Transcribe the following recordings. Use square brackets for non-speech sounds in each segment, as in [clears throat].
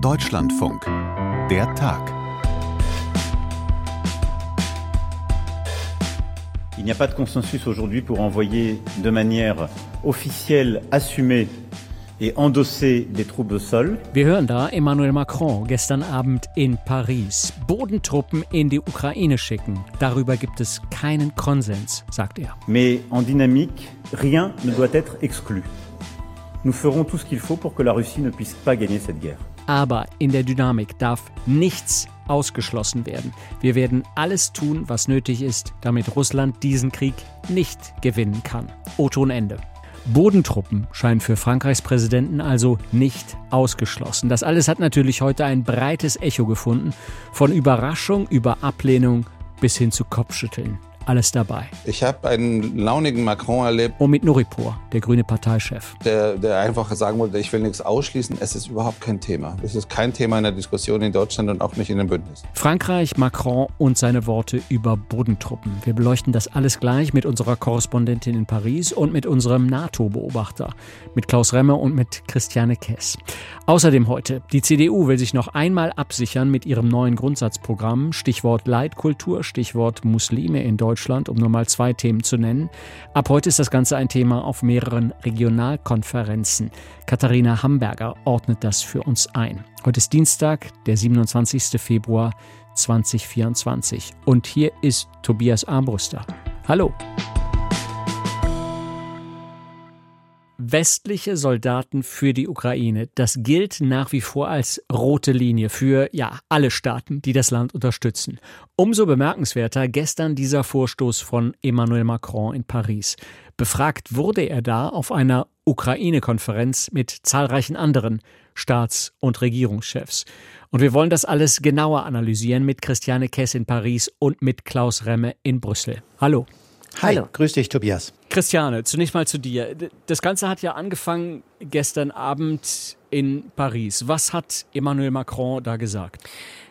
Deutschlandfunk. Der Tag. Il n'y a pas de consensus aujourd'hui pour envoyer de manière officielle, assumée et endosser des troupes au sol. Wir hören da Emmanuel Macron gestern Abend in Paris. Bodentruppen in die Ukraine schicken. Darüber gibt es keinen Konsens, sagt er. Mais en dynamique, rien ne doit être exclu. Nous ferons tout ce qu'il faut pour que la Russie ne puisse pas gagner cette guerre. Aber in der Dynamik darf nichts ausgeschlossen werden. Wir werden alles tun, was nötig ist, damit Russland diesen Krieg nicht gewinnen kann. O-Ton Ende. Bodentruppen scheinen für Frankreichs Präsidenten also nicht ausgeschlossen. Das alles hat natürlich heute ein breites Echo gefunden, von Überraschung über Ablehnung bis hin zu Kopfschütteln alles dabei. Ich habe einen launigen Macron erlebt. Und mit Nuripur, der grüne Parteichef. Der, der einfach sagen wollte, ich will nichts ausschließen. Es ist überhaupt kein Thema. Es ist kein Thema in der Diskussion in Deutschland und auch nicht in dem Bündnis. Frankreich, Macron und seine Worte über Bodentruppen. Wir beleuchten das alles gleich mit unserer Korrespondentin in Paris und mit unserem NATO-Beobachter, mit Klaus Remmer und mit Christiane Kess. Außerdem heute, die CDU will sich noch einmal absichern mit ihrem neuen Grundsatzprogramm. Stichwort Leitkultur, Stichwort Muslime in Deutschland. Deutschland, um nur mal zwei Themen zu nennen. Ab heute ist das Ganze ein Thema auf mehreren Regionalkonferenzen. Katharina Hamburger ordnet das für uns ein. Heute ist Dienstag, der 27. Februar 2024. Und hier ist Tobias Armbruster. Hallo. Westliche Soldaten für die Ukraine. Das gilt nach wie vor als rote Linie für ja alle Staaten, die das Land unterstützen. Umso bemerkenswerter gestern dieser Vorstoß von Emmanuel Macron in Paris. Befragt wurde er da auf einer Ukraine-Konferenz mit zahlreichen anderen Staats- und Regierungschefs. Und wir wollen das alles genauer analysieren mit Christiane Kess in Paris und mit Klaus Remme in Brüssel. Hallo. Hi, Hallo. grüß dich, Tobias. Christiane, zunächst mal zu dir. Das Ganze hat ja angefangen gestern Abend in Paris. Was hat Emmanuel Macron da gesagt?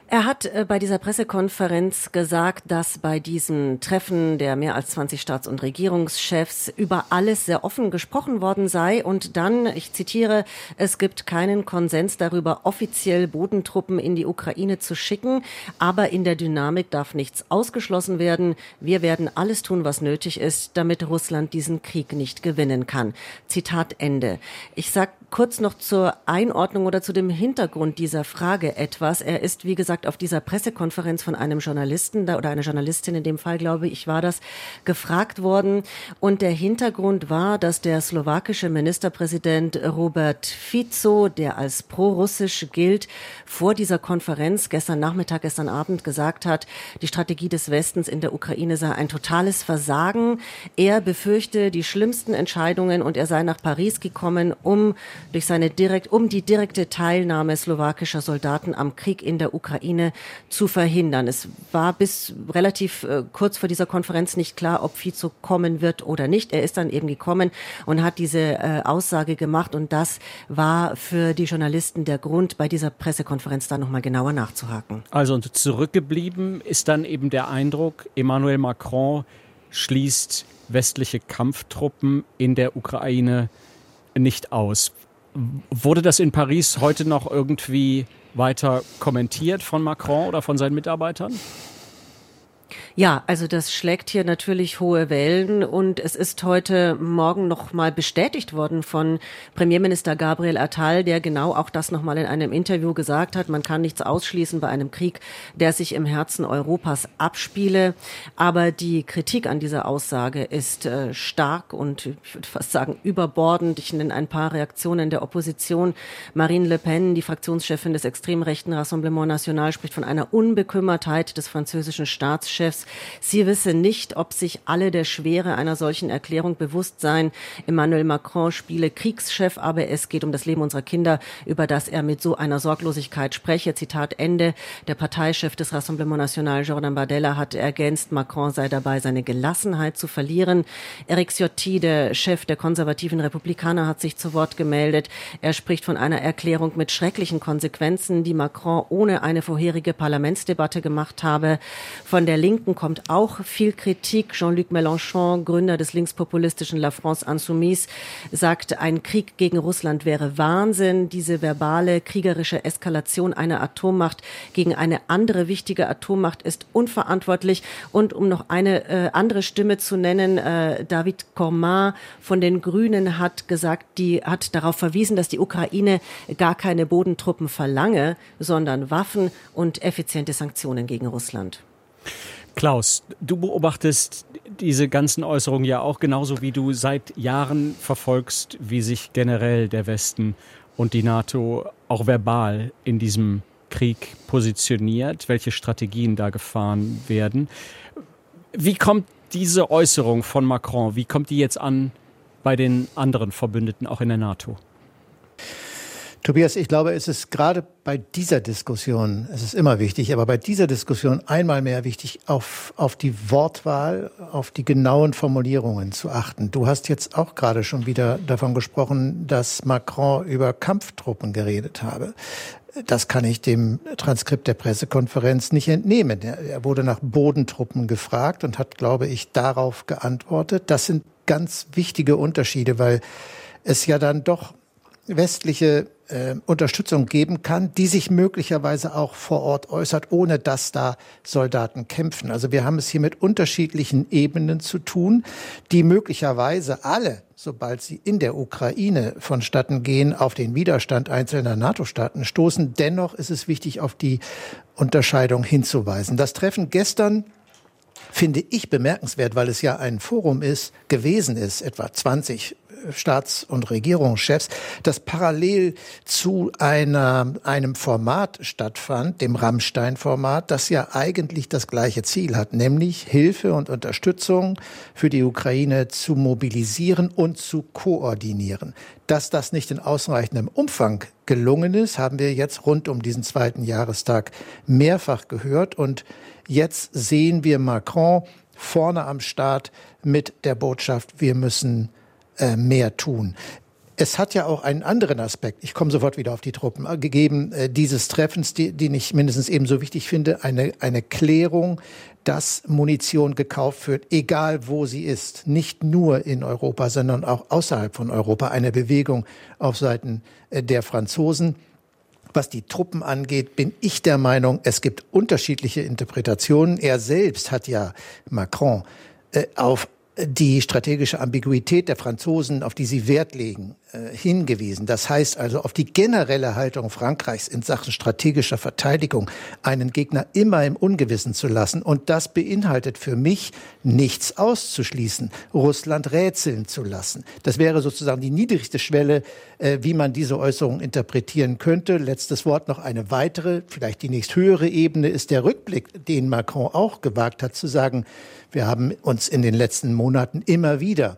Er hat äh, bei dieser Pressekonferenz gesagt, dass bei diesem Treffen der mehr als 20 Staats- und Regierungschefs über alles sehr offen gesprochen worden sei. Und dann, ich zitiere, es gibt keinen Konsens darüber, offiziell Bodentruppen in die Ukraine zu schicken. Aber in der Dynamik darf nichts ausgeschlossen werden. Wir werden alles tun, was nötig ist, damit Russland diesen Krieg nicht gewinnen kann. Zitat Ende. Ich sag kurz noch zur Einordnung oder zu dem Hintergrund dieser Frage etwas. Er ist, wie gesagt, auf dieser Pressekonferenz von einem Journalisten da, oder einer Journalistin in dem Fall, glaube ich, war das, gefragt worden. Und der Hintergrund war, dass der slowakische Ministerpräsident Robert Fico, der als pro-russisch gilt, vor dieser Konferenz gestern Nachmittag, gestern Abend gesagt hat, die Strategie des Westens in der Ukraine sei ein totales Versagen. Er befürchte die schlimmsten Entscheidungen und er sei nach Paris gekommen, um durch seine direkt, um die direkte Teilnahme slowakischer Soldaten am Krieg in der Ukraine zu verhindern. Es war bis relativ äh, kurz vor dieser Konferenz nicht klar, ob Fico kommen wird oder nicht. Er ist dann eben gekommen und hat diese äh, Aussage gemacht und das war für die Journalisten der Grund, bei dieser Pressekonferenz da nochmal genauer nachzuhaken. Also und zurückgeblieben ist dann eben der Eindruck, Emmanuel Macron schließt westliche Kampftruppen in der Ukraine nicht aus. Wurde das in Paris heute noch irgendwie weiter kommentiert von Macron oder von seinen Mitarbeitern? Ja, also das schlägt hier natürlich hohe Wellen und es ist heute Morgen noch mal bestätigt worden von Premierminister Gabriel Attal, der genau auch das noch mal in einem Interview gesagt hat. Man kann nichts ausschließen bei einem Krieg, der sich im Herzen Europas abspiele. Aber die Kritik an dieser Aussage ist äh, stark und ich würde fast sagen überbordend. Ich nenne ein paar Reaktionen der Opposition. Marine Le Pen, die Fraktionschefin des extrem rechten Rassemblement National, spricht von einer Unbekümmertheit des französischen Staatschefs. Sie wisse nicht, ob sich alle der Schwere einer solchen Erklärung bewusst seien. Emmanuel Macron spiele Kriegschef, aber es geht um das Leben unserer Kinder, über das er mit so einer Sorglosigkeit spreche. Zitat Ende. Der Parteichef des Rassemblement National, Jordan Bardella, hat ergänzt, Macron sei dabei, seine Gelassenheit zu verlieren. Eric Ciotti, der Chef der konservativen Republikaner, hat sich zu Wort gemeldet. Er spricht von einer Erklärung mit schrecklichen Konsequenzen, die Macron ohne eine vorherige Parlamentsdebatte gemacht habe. Von der Linken kommt auch viel Kritik. Jean-Luc Mélenchon, Gründer des linkspopulistischen La France Insoumise, sagt, ein Krieg gegen Russland wäre Wahnsinn. Diese verbale kriegerische Eskalation einer Atommacht gegen eine andere wichtige Atommacht ist unverantwortlich. Und um noch eine äh, andere Stimme zu nennen, äh, David Cormin von den Grünen hat gesagt, die hat darauf verwiesen, dass die Ukraine gar keine Bodentruppen verlange, sondern Waffen und effiziente Sanktionen gegen Russland. Klaus, du beobachtest diese ganzen Äußerungen ja auch genauso wie du seit Jahren verfolgst, wie sich generell der Westen und die NATO auch verbal in diesem Krieg positioniert, welche Strategien da gefahren werden. Wie kommt diese Äußerung von Macron, wie kommt die jetzt an bei den anderen Verbündeten, auch in der NATO? Tobias, ich glaube, es ist gerade bei dieser Diskussion, es ist immer wichtig, aber bei dieser Diskussion einmal mehr wichtig, auf, auf die Wortwahl, auf die genauen Formulierungen zu achten. Du hast jetzt auch gerade schon wieder davon gesprochen, dass Macron über Kampftruppen geredet habe. Das kann ich dem Transkript der Pressekonferenz nicht entnehmen. Er wurde nach Bodentruppen gefragt und hat, glaube ich, darauf geantwortet. Das sind ganz wichtige Unterschiede, weil es ja dann doch westliche äh, Unterstützung geben kann, die sich möglicherweise auch vor Ort äußert, ohne dass da Soldaten kämpfen. Also wir haben es hier mit unterschiedlichen Ebenen zu tun, die möglicherweise alle, sobald sie in der Ukraine vonstatten gehen, auf den Widerstand einzelner NATO-Staaten stoßen. Dennoch ist es wichtig, auf die Unterscheidung hinzuweisen. Das Treffen gestern finde ich bemerkenswert, weil es ja ein Forum ist, gewesen ist, etwa 20 Staats- und Regierungschefs, das parallel zu einer, einem Format stattfand, dem Rammstein-Format, das ja eigentlich das gleiche Ziel hat, nämlich Hilfe und Unterstützung für die Ukraine zu mobilisieren und zu koordinieren. Dass das nicht in ausreichendem Umfang gelungen ist, haben wir jetzt rund um diesen zweiten Jahrestag mehrfach gehört und jetzt sehen wir Macron vorne am Start mit der Botschaft, wir müssen äh, mehr tun. Es hat ja auch einen anderen Aspekt. Ich komme sofort wieder auf die Truppen. Äh, gegeben äh, dieses Treffens, die, den ich mindestens ebenso wichtig finde, eine, eine Klärung, dass Munition gekauft wird, egal wo sie ist. Nicht nur in Europa, sondern auch außerhalb von Europa. Eine Bewegung auf Seiten äh, der Franzosen. Was die Truppen angeht, bin ich der Meinung, es gibt unterschiedliche Interpretationen. Er selbst hat ja Macron äh, auf die strategische Ambiguität der Franzosen, auf die sie Wert legen, äh, hingewiesen. Das heißt also auf die generelle Haltung Frankreichs in Sachen strategischer Verteidigung, einen Gegner immer im Ungewissen zu lassen. Und das beinhaltet für mich nichts auszuschließen, Russland rätseln zu lassen. Das wäre sozusagen die niedrigste Schwelle, äh, wie man diese Äußerung interpretieren könnte. Letztes Wort noch eine weitere, vielleicht die nächsthöhere Ebene ist der Rückblick, den Macron auch gewagt hat, zu sagen, wir haben uns in den letzten Monaten immer wieder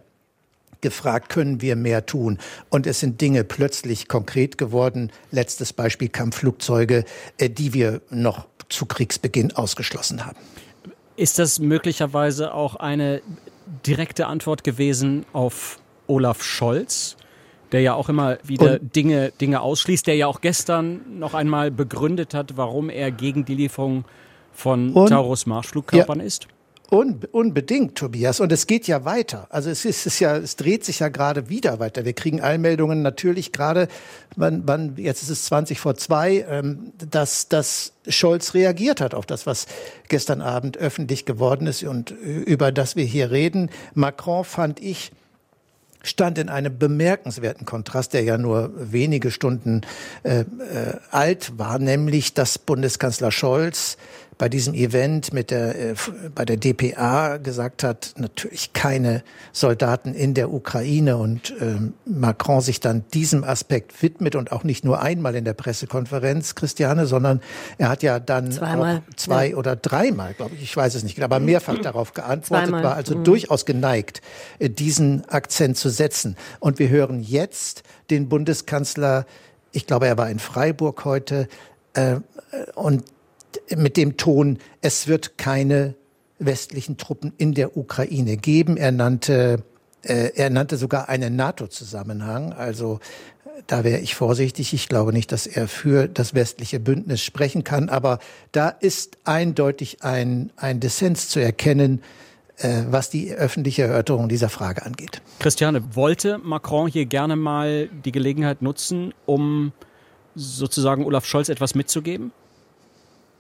gefragt, können wir mehr tun? Und es sind Dinge plötzlich konkret geworden. Letztes Beispiel Kampfflugzeuge, äh, die wir noch zu Kriegsbeginn ausgeschlossen haben. Ist das möglicherweise auch eine direkte Antwort gewesen auf Olaf Scholz? der ja auch immer wieder Dinge, Dinge ausschließt, der ja auch gestern noch einmal begründet hat, warum er gegen die Lieferung von Taurus Marschflugkörpern ja, ist? Un, unbedingt, Tobias. Und es geht ja weiter. Also es ist, es ist ja, es dreht sich ja gerade wieder weiter. Wir kriegen Allmeldungen natürlich gerade, wann, wann, jetzt ist es 20 vor zwei, ähm, dass, dass Scholz reagiert hat auf das, was gestern Abend öffentlich geworden ist und über das wir hier reden. Macron fand ich, stand in einem bemerkenswerten Kontrast, der ja nur wenige Stunden äh, äh, alt war, nämlich dass Bundeskanzler Scholz bei diesem Event mit der, äh, bei der DPA gesagt hat, natürlich keine Soldaten in der Ukraine und ähm, Macron sich dann diesem Aspekt widmet und auch nicht nur einmal in der Pressekonferenz, Christiane, sondern er hat ja dann Zweimal, zwei ja. oder dreimal, glaube ich, ich weiß es nicht, aber mehrfach [clears throat] darauf geantwortet, Zweimal. war also Mhm. durchaus geneigt, äh, diesen Akzent zu setzen. Und wir hören jetzt den Bundeskanzler, ich glaube, er war in Freiburg heute, äh, äh, und mit dem Ton, es wird keine westlichen Truppen in der Ukraine geben. Er nannte, äh, er nannte sogar einen NATO-Zusammenhang. Also Da wäre ich vorsichtig. Ich glaube nicht, dass er für das westliche Bündnis sprechen kann. Aber da ist eindeutig ein, ein Dissens zu erkennen, äh, was die öffentliche Erörterung dieser Frage angeht. Christiane, wollte Macron hier gerne mal die Gelegenheit nutzen, um sozusagen Olaf Scholz etwas mitzugeben?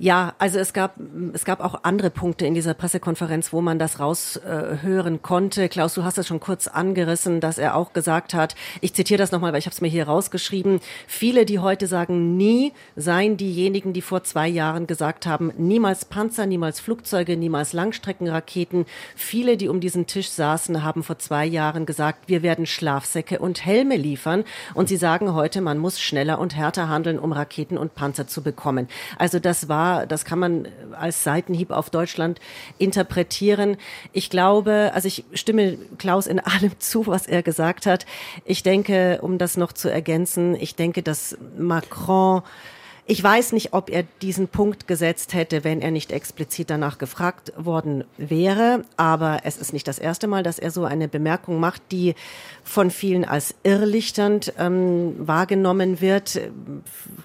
Ja, also es gab, es gab auch andere Punkte in dieser Pressekonferenz, wo man das raushören äh, konnte. Klaus, du hast es schon kurz angerissen, dass er auch gesagt hat, ich zitiere das nochmal, weil ich habe es mir hier rausgeschrieben, viele, die heute sagen, nie seien diejenigen, die vor zwei Jahren gesagt haben, niemals Panzer, niemals Flugzeuge, niemals Langstreckenraketen. Viele, die um diesen Tisch saßen, haben vor zwei Jahren gesagt, wir werden Schlafsäcke und Helme liefern. Und sie sagen heute, man muss schneller und härter handeln, um Raketen und Panzer zu bekommen. Also das war das kann man als Seitenhieb auf Deutschland interpretieren. Ich glaube, also ich stimme Klaus in allem [laughs] zu, was er gesagt hat. Ich denke, um das noch zu ergänzen, ich denke, dass Macron ich weiß nicht, ob er diesen Punkt gesetzt hätte, wenn er nicht explizit danach gefragt worden wäre. Aber es ist nicht das erste Mal, dass er so eine Bemerkung macht, die von vielen als irrlichternd ähm, wahrgenommen wird.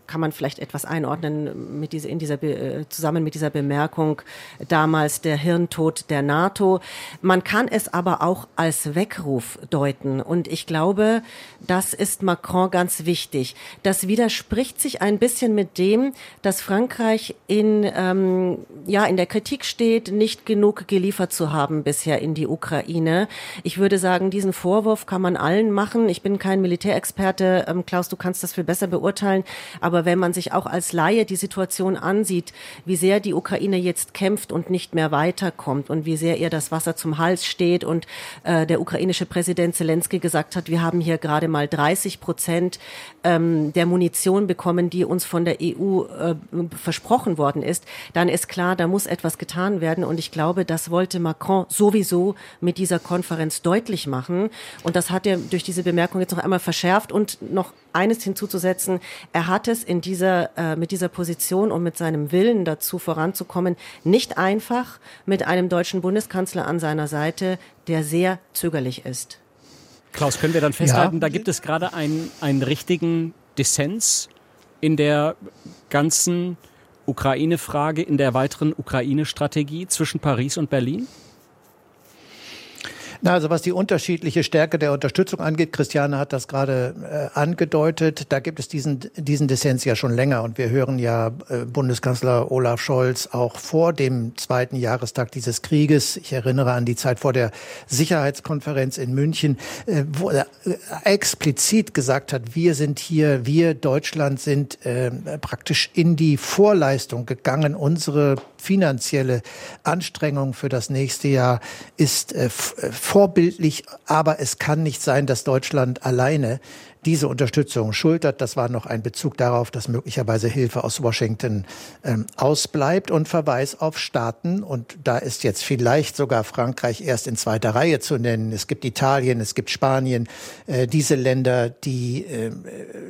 Kann man vielleicht etwas einordnen mit dieser, in dieser, äh, zusammen mit dieser Bemerkung damals der Hirntod der NATO. Man kann es aber auch als Weckruf deuten. Und ich glaube, das ist Macron ganz wichtig. Das widerspricht sich ein bisschen mit dem, dass Frankreich in, ähm, ja, in der Kritik steht, nicht genug geliefert zu haben bisher in die Ukraine. Ich würde sagen, diesen Vorwurf kann man allen machen. Ich bin kein Militärexperte. Ähm, Klaus, du kannst das viel besser beurteilen. Aber wenn man sich auch als Laie die Situation ansieht, wie sehr die Ukraine jetzt kämpft und nicht mehr weiterkommt und wie sehr ihr das Wasser zum Hals steht und äh, der ukrainische Präsident Zelensky gesagt hat, wir haben hier gerade mal 30 Prozent ähm, der Munition bekommen, die uns von der EU äh, versprochen worden ist, dann ist klar, da muss etwas getan werden. Und ich glaube, das wollte Macron sowieso mit dieser Konferenz deutlich machen. Und das hat er durch diese Bemerkung jetzt noch einmal verschärft und noch eines hinzuzusetzen. Er hat es in dieser, äh, mit dieser Position und mit seinem Willen dazu voranzukommen, nicht einfach mit einem deutschen Bundeskanzler an seiner Seite, der sehr zögerlich ist. Klaus, können wir dann festhalten, ja. da gibt es gerade einen, einen richtigen Dissens in der ganzen Ukraine-Frage, in der weiteren Ukraine-Strategie zwischen Paris und Berlin? Na, also was die unterschiedliche Stärke der Unterstützung angeht, Christiane hat das gerade äh, angedeutet, da gibt es diesen, diesen Dissens ja schon länger und wir hören ja äh, Bundeskanzler Olaf Scholz auch vor dem zweiten Jahrestag dieses Krieges, ich erinnere an die Zeit vor der Sicherheitskonferenz in München, äh, wo er äh, explizit gesagt hat, wir sind hier, wir Deutschland sind äh, praktisch in die Vorleistung gegangen, unsere finanzielle Anstrengung für das nächste Jahr ist äh, vorbildlich, aber es kann nicht sein, dass Deutschland alleine diese Unterstützung schultert. Das war noch ein Bezug darauf, dass möglicherweise Hilfe aus Washington ähm, ausbleibt und Verweis auf Staaten. Und da ist jetzt vielleicht sogar Frankreich erst in zweiter Reihe zu nennen. Es gibt Italien, es gibt Spanien, äh, diese Länder, die äh,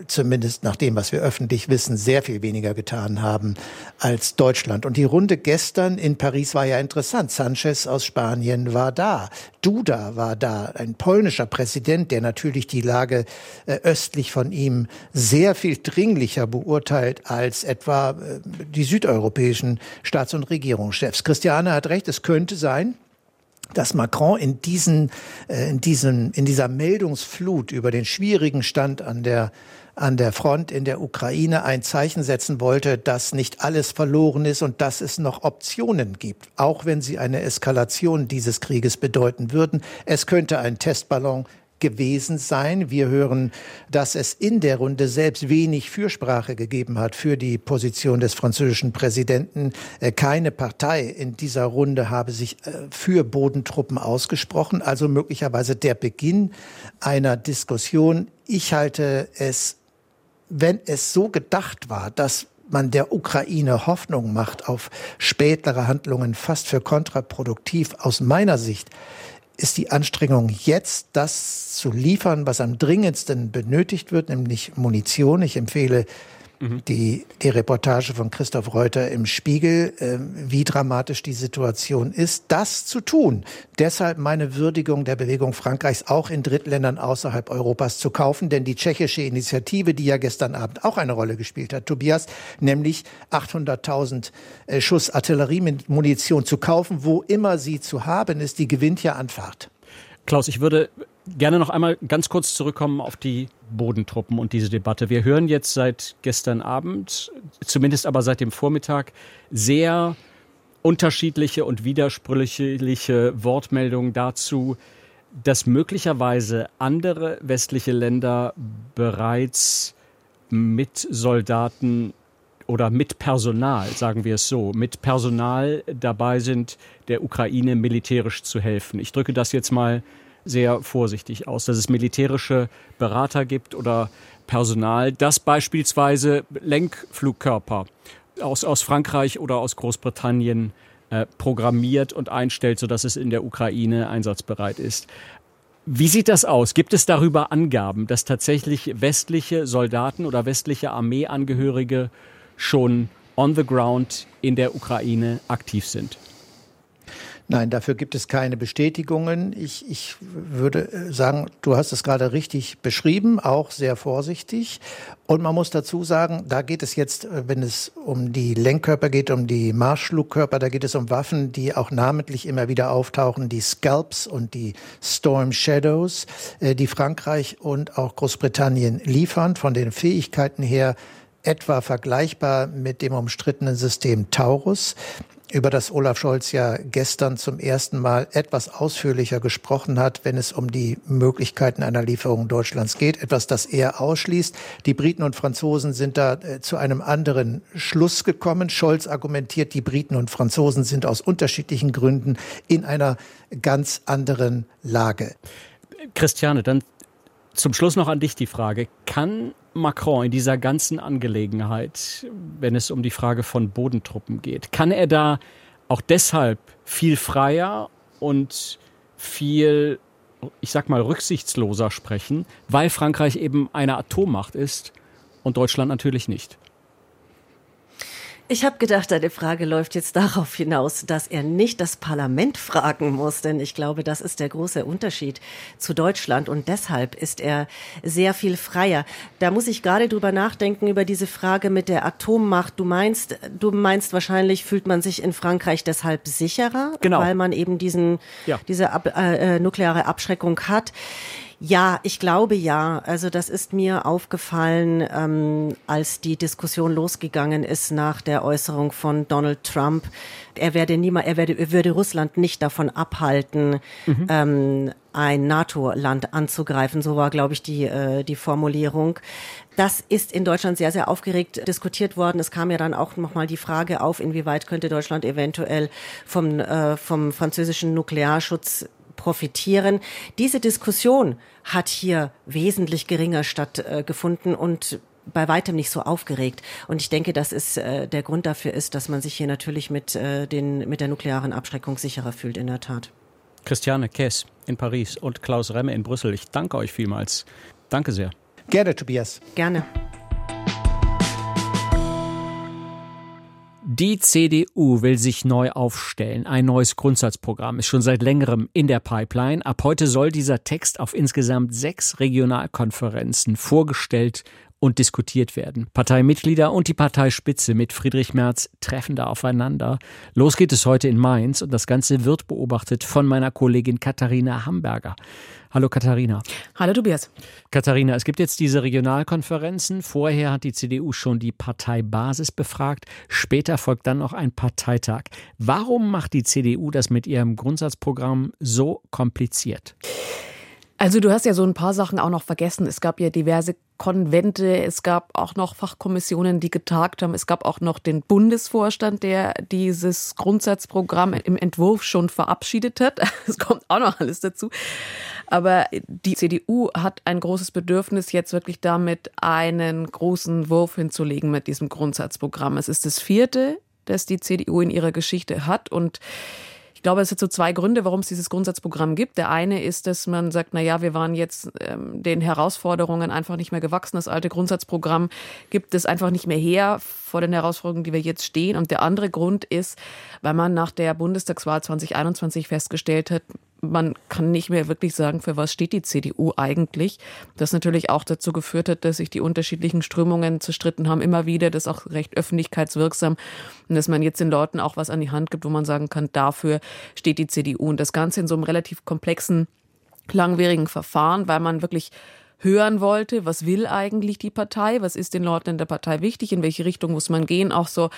zumindest nach dem, was wir öffentlich wissen, sehr viel weniger getan haben als Deutschland. Und die Runde gestern in Paris war ja interessant. Sanchez aus Spanien war da. Duda war da, ein polnischer Präsident, der natürlich die Lage äh, östlich von ihm sehr viel dringlicher beurteilt als etwa äh, die südeuropäischen Staats- und Regierungschefs. Christiane hat recht, es könnte sein, dass Macron in diesen, äh, in diesen, in dieser Meldungsflut über den schwierigen Stand an der an der Front in der Ukraine ein Zeichen setzen wollte, dass nicht alles verloren ist und dass es noch Optionen gibt, auch wenn sie eine Eskalation dieses Krieges bedeuten würden. Es könnte ein Testballon gewesen sein. Wir hören, dass es in der Runde selbst wenig Fürsprache gegeben hat für die Position des französischen Präsidenten. Äh, keine Partei in dieser Runde habe sich äh, für Bodentruppen ausgesprochen, also möglicherweise der Beginn einer Diskussion. Ich halte es, wenn es so gedacht war, dass man der Ukraine Hoffnung macht auf spätere Handlungen, fast für kontraproduktiv aus meiner Sicht ist die Anstrengung jetzt, das zu liefern, was am dringendsten benötigt wird, nämlich Munition. Ich empfehle die, die Reportage von Christoph Reuter im Spiegel, äh, wie dramatisch die Situation ist, das zu tun. Deshalb meine Würdigung der Bewegung Frankreichs auch in Drittländern außerhalb Europas zu kaufen, denn die tschechische Initiative, die ja gestern Abend auch eine Rolle gespielt hat, Tobias, nämlich 800.000 äh, Schuss Artilleriemunition zu kaufen, wo immer sie zu haben ist, die gewinnt ja an Fahrt. Klaus, ich würde gerne noch einmal ganz kurz zurückkommen auf die Bodentruppen und diese Debatte. Wir hören jetzt seit gestern Abend, zumindest aber seit dem Vormittag, sehr unterschiedliche und widersprüchliche Wortmeldungen dazu, dass möglicherweise andere westliche Länder bereits mit Soldaten oder mit Personal, sagen wir es so, mit Personal dabei sind, der Ukraine militärisch zu helfen. Ich drücke das jetzt mal sehr vorsichtig aus, dass es militärische Berater gibt oder Personal, das beispielsweise Lenkflugkörper aus, aus Frankreich oder aus Großbritannien äh, programmiert und einstellt, sodass es in der Ukraine einsatzbereit ist. Wie sieht das aus? Gibt es darüber Angaben, dass tatsächlich westliche Soldaten oder westliche Armeeangehörige schon on the ground in der Ukraine aktiv sind? Nein, dafür gibt es keine Bestätigungen. Ich, ich würde äh, sagen, du hast es gerade richtig beschrieben, auch sehr vorsichtig. Und man muss dazu sagen, da geht es jetzt, äh, wenn es um die Lenkkörper geht, um die Marschflugkörper, da geht es um Waffen, die auch namentlich immer wieder auftauchen, die Scalps und die Storm Shadows, äh, die Frankreich und auch Großbritannien liefern. Von den Fähigkeiten her etwa vergleichbar mit dem umstrittenen System Taurus über das Olaf Scholz ja gestern zum ersten Mal etwas ausführlicher gesprochen hat, wenn es um die Möglichkeiten einer Lieferung Deutschlands geht. Etwas, das er ausschließt. Die Briten und Franzosen sind da äh, zu einem anderen Schluss gekommen. Scholz argumentiert, die Briten und Franzosen sind aus unterschiedlichen Gründen in einer ganz anderen Lage. Christiane, dann zum Schluss noch an dich die Frage. Kann Macron in dieser ganzen Angelegenheit, wenn es um die Frage von Bodentruppen geht, kann er da auch deshalb viel freier und viel, ich sag mal, rücksichtsloser sprechen, weil Frankreich eben eine Atommacht ist und Deutschland natürlich nicht? Ich habe gedacht, deine Frage läuft jetzt darauf hinaus, dass er nicht das Parlament fragen muss, denn ich glaube, das ist der große Unterschied zu Deutschland und deshalb ist er sehr viel freier. Da muss ich gerade drüber nachdenken über diese Frage mit der Atommacht. Du meinst, du meinst wahrscheinlich fühlt man sich in Frankreich deshalb sicherer, genau. weil man eben diesen ja. diese ab, äh, nukleare Abschreckung hat. Ja, ich glaube ja. Also das ist mir aufgefallen, ähm, als die Diskussion losgegangen ist nach der Äußerung von Donald Trump. Er werde niemals, er werde, er würde Russland nicht davon abhalten, mhm. ähm, ein NATO-Land anzugreifen. So war, glaube ich, die, äh, die Formulierung. Das ist in Deutschland sehr, sehr aufgeregt diskutiert worden. Es kam ja dann auch nochmal die Frage auf, inwieweit könnte Deutschland eventuell vom, äh, vom französischen Nuklearschutz profitieren. Diese Diskussion hat hier wesentlich geringer stattgefunden und bei weitem nicht so aufgeregt. Und ich denke, dass es äh, der Grund dafür ist, dass man sich hier natürlich mit, äh, den, mit der nuklearen Abschreckung sicherer fühlt, in der Tat. Christiane Kess in Paris und Klaus Remme in Brüssel. Ich danke euch vielmals. Danke sehr. Gerne, Tobias. Gerne. Die CDU will sich neu aufstellen. Ein neues Grundsatzprogramm ist schon seit längerem in der Pipeline. Ab heute soll dieser Text auf insgesamt sechs Regionalkonferenzen vorgestellt und diskutiert werden. Parteimitglieder und die Parteispitze mit Friedrich Merz treffen da aufeinander. Los geht es heute in Mainz und das Ganze wird beobachtet von meiner Kollegin Katharina Hamburger. Hallo Katharina. Hallo Tobias. Katharina, es gibt jetzt diese Regionalkonferenzen. Vorher hat die CDU schon die Parteibasis befragt. Später folgt dann noch ein Parteitag. Warum macht die CDU das mit ihrem Grundsatzprogramm so kompliziert? Also du hast ja so ein paar Sachen auch noch vergessen. Es gab ja diverse Konvente, es gab auch noch Fachkommissionen, die getagt haben. Es gab auch noch den Bundesvorstand, der dieses Grundsatzprogramm im Entwurf schon verabschiedet hat. [laughs] Es kommt auch noch alles dazu. Aber die CDU hat ein großes Bedürfnis, jetzt wirklich damit einen großen Wurf hinzulegen mit diesem Grundsatzprogramm. Es ist das vierte, das die CDU in ihrer Geschichte hat und Ich glaube, es sind so zwei Gründe, warum es dieses Grundsatzprogramm gibt. Der eine ist, dass man sagt, na ja, wir waren jetzt ähm, den Herausforderungen einfach nicht mehr gewachsen. Das alte Grundsatzprogramm gibt es einfach nicht mehr her vor den Herausforderungen, die wir jetzt stehen. Und der andere Grund ist, weil man nach der Bundestagswahl 2021 festgestellt hat, man kann nicht mehr wirklich sagen, für was steht die CDU eigentlich. Das natürlich auch dazu geführt hat, dass sich die unterschiedlichen Strömungen zerstritten haben, immer wieder, das auch recht öffentlichkeitswirksam und dass man jetzt den Leuten auch was an die Hand gibt, wo man sagen kann, dafür steht die CDU. Und das Ganze in so einem relativ komplexen, langwierigen Verfahren, weil man wirklich hören wollte, was will eigentlich die Partei, was ist den Leuten in der Partei wichtig, in welche Richtung muss man gehen, auch so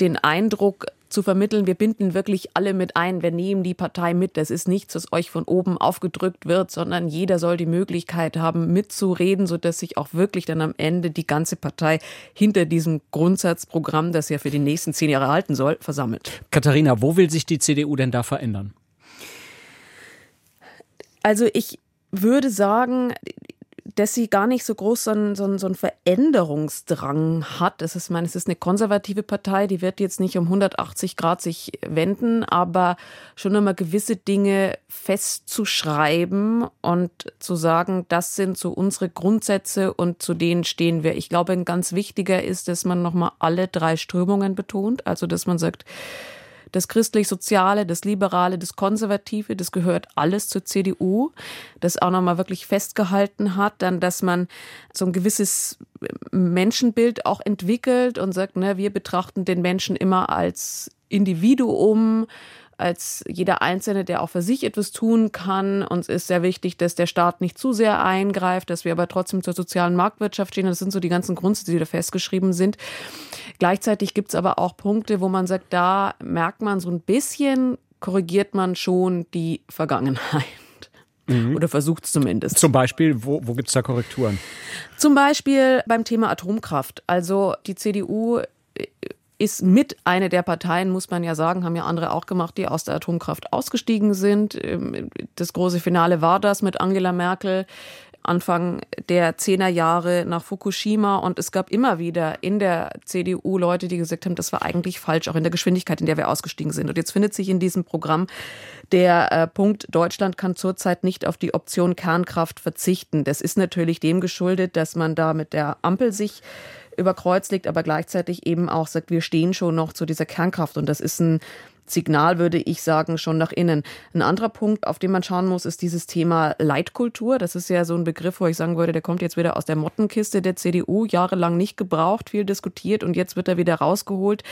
den Eindruck zu vermitteln, wir binden wirklich alle mit ein, wir nehmen die Partei mit. Das ist nichts, was euch von oben aufgedrückt wird, sondern jeder soll die Möglichkeit haben, mitzureden, sodass sich auch wirklich dann am Ende die ganze Partei hinter diesem Grundsatzprogramm, das ja für die nächsten zehn Jahre halten soll, versammelt. Katharina, wo will sich die CDU denn da verändern? Also ich würde sagen, dass sie gar nicht so groß so einen, so einen, so einen Veränderungsdrang hat. Es ist, meine, es ist eine konservative Partei, die wird jetzt nicht um 180 Grad sich wenden, aber schon immer gewisse Dinge festzuschreiben und zu sagen, das sind so unsere Grundsätze und zu denen stehen wir. Ich glaube, ein ganz wichtiger ist, dass man nochmal alle drei Strömungen betont, also dass man sagt, das christlich-soziale, das liberale, das konservative, das gehört alles zur CDU, das auch nochmal wirklich festgehalten hat, dann, dass man so ein gewisses Menschenbild auch entwickelt und sagt, ne, wir betrachten den Menschen immer als Individuum, als jeder Einzelne, der auch für sich etwas tun kann. Uns ist sehr wichtig, dass der Staat nicht zu sehr eingreift, dass wir aber trotzdem zur sozialen Marktwirtschaft stehen. Das sind so die ganzen Grundsätze, die da festgeschrieben sind. Gleichzeitig gibt es aber auch Punkte, wo man sagt, da merkt man so ein bisschen, korrigiert man schon die Vergangenheit. Mhm. Oder versucht es zumindest. Zum Beispiel, wo, wo gibt es da Korrekturen? Zum Beispiel beim Thema Atomkraft. Also die CDU ist mit eine der Parteien, muss man ja sagen, haben ja andere auch gemacht, die aus der Atomkraft ausgestiegen sind. Ähm, das große Finale war das mit Angela Merkel. Anfang der Zehnerjahre nach Fukushima und es gab immer wieder in der CDU Leute, die gesagt haben, das war eigentlich falsch, auch in der Geschwindigkeit, in der wir ausgestiegen sind. Und jetzt findet sich in diesem Programm der äh, Punkt, Deutschland kann zurzeit nicht auf die Option Kernkraft verzichten. Das ist natürlich dem geschuldet, dass man da mit der Ampel sich über Kreuz legt, aber gleichzeitig eben auch sagt, wir stehen schon noch zu dieser Kernkraft. Und das ist ein Signal, würde ich sagen, schon nach innen. Ein anderer Punkt, auf den man schauen muss, ist dieses Thema Leitkultur. Das ist ja so ein Begriff, wo ich sagen würde, der kommt jetzt wieder aus der Mottenkiste der CDU, jahrelang nicht gebraucht, viel diskutiert und jetzt wird er wieder rausgeholt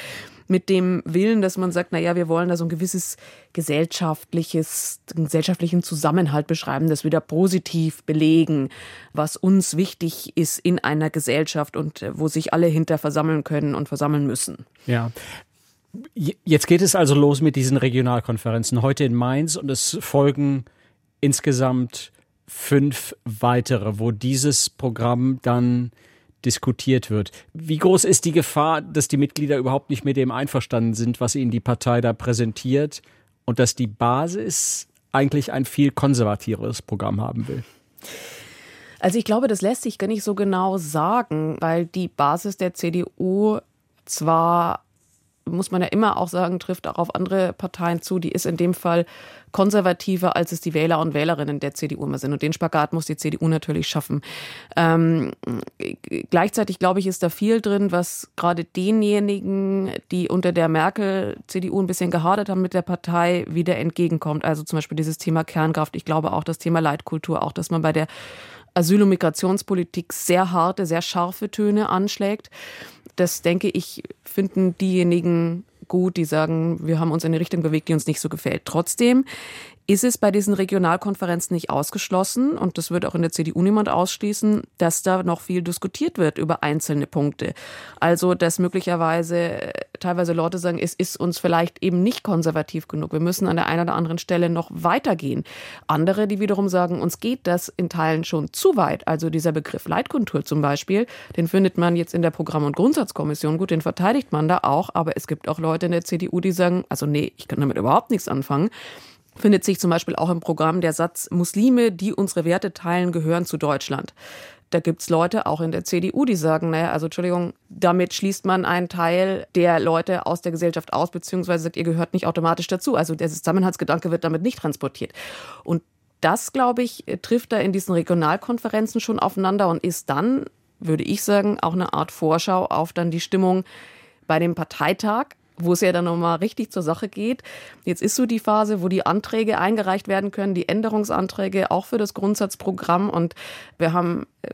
mit dem Willen, dass man sagt, na ja, wir wollen da so ein gewisses gesellschaftliches, gesellschaftlichen Zusammenhalt beschreiben, das wieder positiv belegen, was uns wichtig ist in einer Gesellschaft und wo sich alle hinter versammeln können und versammeln müssen. Ja. Jetzt geht es also los mit diesen Regionalkonferenzen heute in Mainz und es folgen insgesamt fünf weitere, wo dieses Programm dann diskutiert wird. Wie groß ist die Gefahr, dass die Mitglieder überhaupt nicht mit dem einverstanden sind, was ihnen die Partei da präsentiert und dass die Basis eigentlich ein viel konservativeres Programm haben will? Also ich glaube, das lässt sich gar nicht so genau sagen, weil die Basis der CDU zwar muss man ja immer auch sagen, trifft auch auf andere Parteien zu. Die ist in dem Fall konservativer, als es die Wähler und Wählerinnen der CDU immer sind. Und den Spagat muss die CDU natürlich schaffen. Ähm, gleichzeitig, glaube ich, ist da viel drin, was gerade denjenigen, die unter der Merkel-CDU ein bisschen gehadert haben mit der Partei, wieder entgegenkommt. Also zum Beispiel dieses Thema Kernkraft. Ich glaube auch das Thema Leitkultur, auch dass man bei der Asyl- und Migrationspolitik sehr harte, sehr scharfe Töne anschlägt das denke ich, finden diejenigen gut, die sagen, wir haben uns in eine Richtung bewegt, die uns nicht so gefällt. Trotzdem ist es bei diesen Regionalkonferenzen nicht ausgeschlossen, und das wird auch in der CDU niemand ausschließen, dass da noch viel diskutiert wird über einzelne Punkte. Also, dass möglicherweise äh, teilweise Leute sagen, es ist uns vielleicht eben nicht konservativ genug. Wir müssen an der einen oder anderen Stelle noch weitergehen. Andere, die wiederum sagen, uns geht das in Teilen schon zu weit. Also dieser Begriff Leitkultur zum Beispiel, den findet man jetzt in der Programm- und Grundsatzkommission. Gut, den verteidigt man da auch, aber es gibt auch Leute in der CDU, die sagen, also nee, ich kann damit überhaupt nichts anfangen findet sich zum Beispiel auch im Programm der Satz, Muslime, die unsere Werte teilen, gehören zu Deutschland. da gibt's Leute auch in der CDU, die sagen, naja, also Entschuldigung, damit schließt man einen Teil der Leute aus der Gesellschaft aus, beziehungsweise sagt, ihr gehört nicht automatisch dazu. Also der Zusammenhaltsgedanke wird damit nicht transportiert. Und das, glaube ich, trifft da in diesen Regionalkonferenzen schon aufeinander und ist dann, würde ich sagen, auch eine Art Vorschau auf dann die Stimmung bei dem Parteitag wo es ja dann nochmal richtig zur Sache geht. Jetzt ist so die Phase, wo die Anträge eingereicht werden können, die Änderungsanträge auch für das Grundsatzprogramm. Und wir haben äh,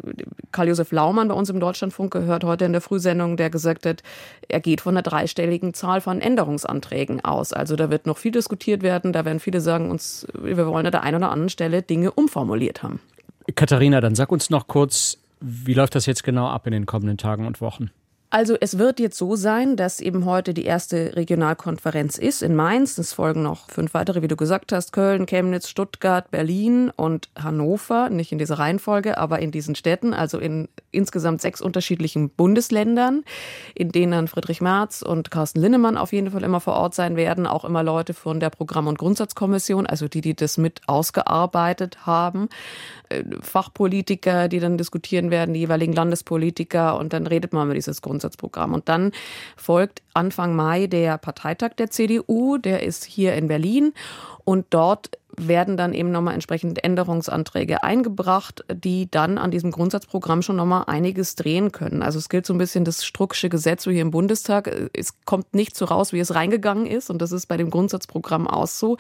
Karl-Josef Laumann bei uns im Deutschlandfunk gehört, heute in der Frühsendung, der gesagt hat, er geht von einer dreistelligen Zahl von Änderungsanträgen aus. Also da wird noch viel diskutiert werden. Da werden viele sagen, uns, wir wollen an der einen oder anderen Stelle Dinge umformuliert haben. Katharina, dann sag uns noch kurz, wie läuft das jetzt genau ab in den kommenden Tagen und Wochen? Also es wird jetzt so sein, dass eben heute die erste Regionalkonferenz ist in Mainz. Es folgen noch fünf weitere, wie du gesagt hast, Köln, Chemnitz, Stuttgart, Berlin und Hannover. Nicht in dieser Reihenfolge, aber in diesen Städten, also in insgesamt sechs unterschiedlichen Bundesländern, in denen dann Friedrich Merz und Carsten Linnemann auf jeden Fall immer vor Ort sein werden. Auch immer Leute von der Programm- und Grundsatzkommission, also die, die das mit ausgearbeitet haben. Äh, Fachpolitiker, die dann diskutieren werden, die jeweiligen Landespolitiker und dann redet man über dieses Grundsatzprogramm. Und dann folgt Anfang Mai der Parteitag der CDU, der ist hier in Berlin und dort werden dann eben nochmal entsprechend Änderungsanträge eingebracht, die dann an diesem Grundsatzprogramm schon nochmal einiges drehen können. Also es gilt so ein bisschen das Strucksche Gesetz so hier im Bundestag. Es kommt nicht so raus, wie es reingegangen ist. Und das ist bei dem Grundsatzprogramm auch so,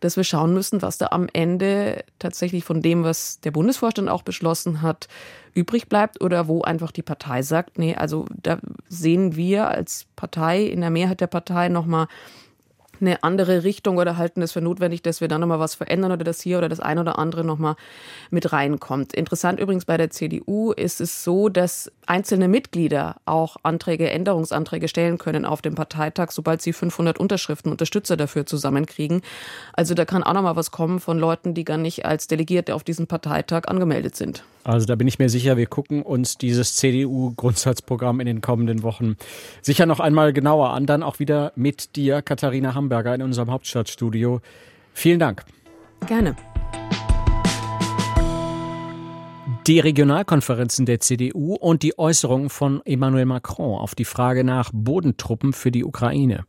dass wir schauen müssen, was da am Ende tatsächlich von dem, was der Bundesvorstand auch beschlossen hat, übrig bleibt oder wo einfach die Partei sagt, nee, also da sehen wir als Partei in der Mehrheit der Partei nochmal eine andere Richtung oder halten es für notwendig, dass wir dann nochmal was verändern oder dass hier oder das eine oder andere nochmal mit reinkommt. Interessant übrigens bei der CDU ist es so, dass einzelne Mitglieder auch Anträge, Änderungsanträge stellen können auf dem Parteitag, sobald sie 500 Unterschriften, Unterstützer dafür zusammenkriegen. Also da kann auch nochmal was kommen von Leuten, die gar nicht als Delegierte auf diesem Parteitag angemeldet sind. Also da bin ich mir sicher, wir gucken uns dieses CDU-Grundsatzprogramm in den kommenden Wochen sicher noch einmal genauer an. Dann auch wieder mit dir, Katharina Hamburger, in unserem Hauptstadtstudio. Vielen Dank. Gerne. Die Regionalkonferenzen der CDU und die Äußerungen von Emmanuel Macron auf die Frage nach Bodentruppen für die Ukraine.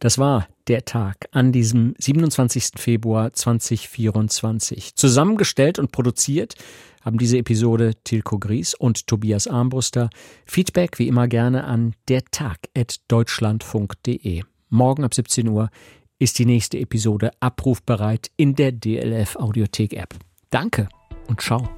Das war der Tag an diesem 27. Februar 2024. Zusammengestellt und produziert haben diese Episode Tilko Gries und Tobias Armbruster. Feedback wie immer gerne an dertag.deutschlandfunk.de. Morgen ab 17 Uhr ist die nächste Episode abrufbereit in der DLF Audiothek App. Danke und ciao.